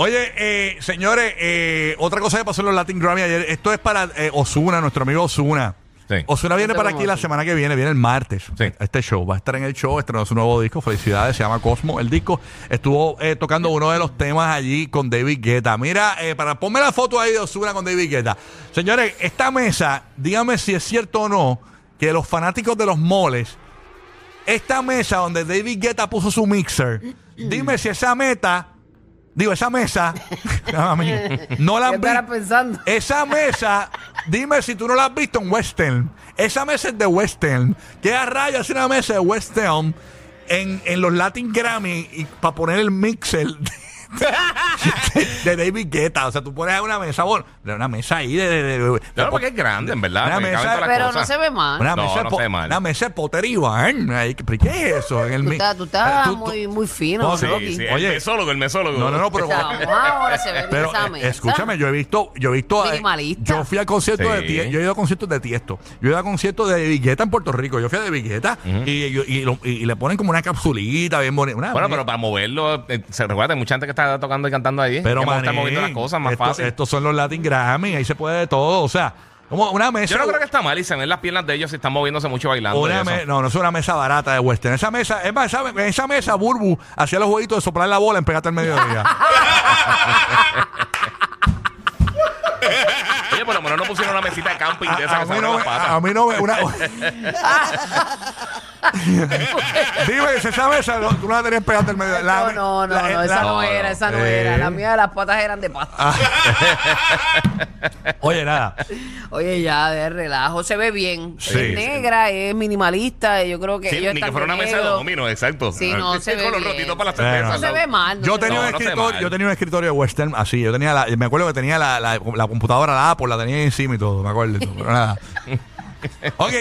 Oye, eh, señores, eh, otra cosa que pasó en los Latin Grammy ayer, esto es para eh, Osuna, nuestro amigo Osuna. Sí. Osuna viene para aquí la semana que viene, viene el martes. Sí. Este show va a estar en el show, estrenó su nuevo disco, felicidades, se llama Cosmo. El disco estuvo eh, tocando uno de los temas allí con David Guetta. Mira, eh, para ponme la foto ahí de Osuna con David Guetta. Señores, esta mesa, dígame si es cierto o no, que los fanáticos de los moles, esta mesa donde David Guetta puso su mixer, dime si esa meta, digo, esa mesa, no, a mí, no la ¿Qué han vi- estarás pensando? esa mesa, dime si tú no la has visto en Western. Esa mesa es de Western. ¿Qué a rayos hace una mesa de Western en, en los Latin Grammy y para poner el mixer de, David Guetta? O sea, tú pones una mesa, bueno, de una mesa ahí de. de, de- de- Claro, porque es grande, en verdad. Una mesa- Pero no se ve mal. una No, mesa, de no se ve mal. una mesa de potería. ¿eh? Ahí, ¿pero ¿Qué es eso? En el Tú estás, tú estás Eh, tú- muy, fino, No, Sí, sí, Oye. el mesólogo, el mesólogo. No, no, no, pero. O sea, vamos ahora se ve Pero esa eh, mesa. escúchame, yo he visto, yo he visto, eh, Minimalista. yo fui al concierto de. Tiesto, yo he ido a conciertos de Tiesto, yo he ido a conciertos de Vigueta en Puerto Rico, yo fui a de Vigueta y, yo- y, le ponen como una capsulita bien bonita. Bueno, pero para moverlo, eh, se recuerda, hay mucha gente que está tocando y cantando ahí. pero que manín, está moviendo las cosas más esto- fácil. Estos son los Latin Grammy, ahí se puede de todo, o sea, como una mesa. Yo no creo que está mal y se ven las piernas de ellos si están moviéndose mucho bailando. y una eso. me- no, no es una mesa barata de western. Esa mesa, es más, esa, en esa mesa, Burbu hacía los jueguitos de soplar la bola en pegate al mediodía. Oye, por lo menos no pusieron una mesita de camping de a, esa a que se mí no las me, patas. a mí no me- una, Dime, si esa mesa no, tú no la tenías pegada al medio. La- no, no, no, la- no, la- esa no, no, era, esa no Eh. era. La mía de las patas eran de pasta. Ah. Oye, nada. Oye, ya, de relajo, se ve bien. Sí. es negra, es minimalista, y yo creo que Sí, ellos ni que están fuera una mesa de dominó, exacto. Sí, no, se ve Con bien. para. No se ve mal. no Yo se tenía, ve un no se ve escritorio, mal. yo tenía un escritorio de western así. Yo tenía la, me acuerdo que tenía la, la, la computadora, la Apple, la tenía encima y todo. Me acuerdo. Pero nada. Ok,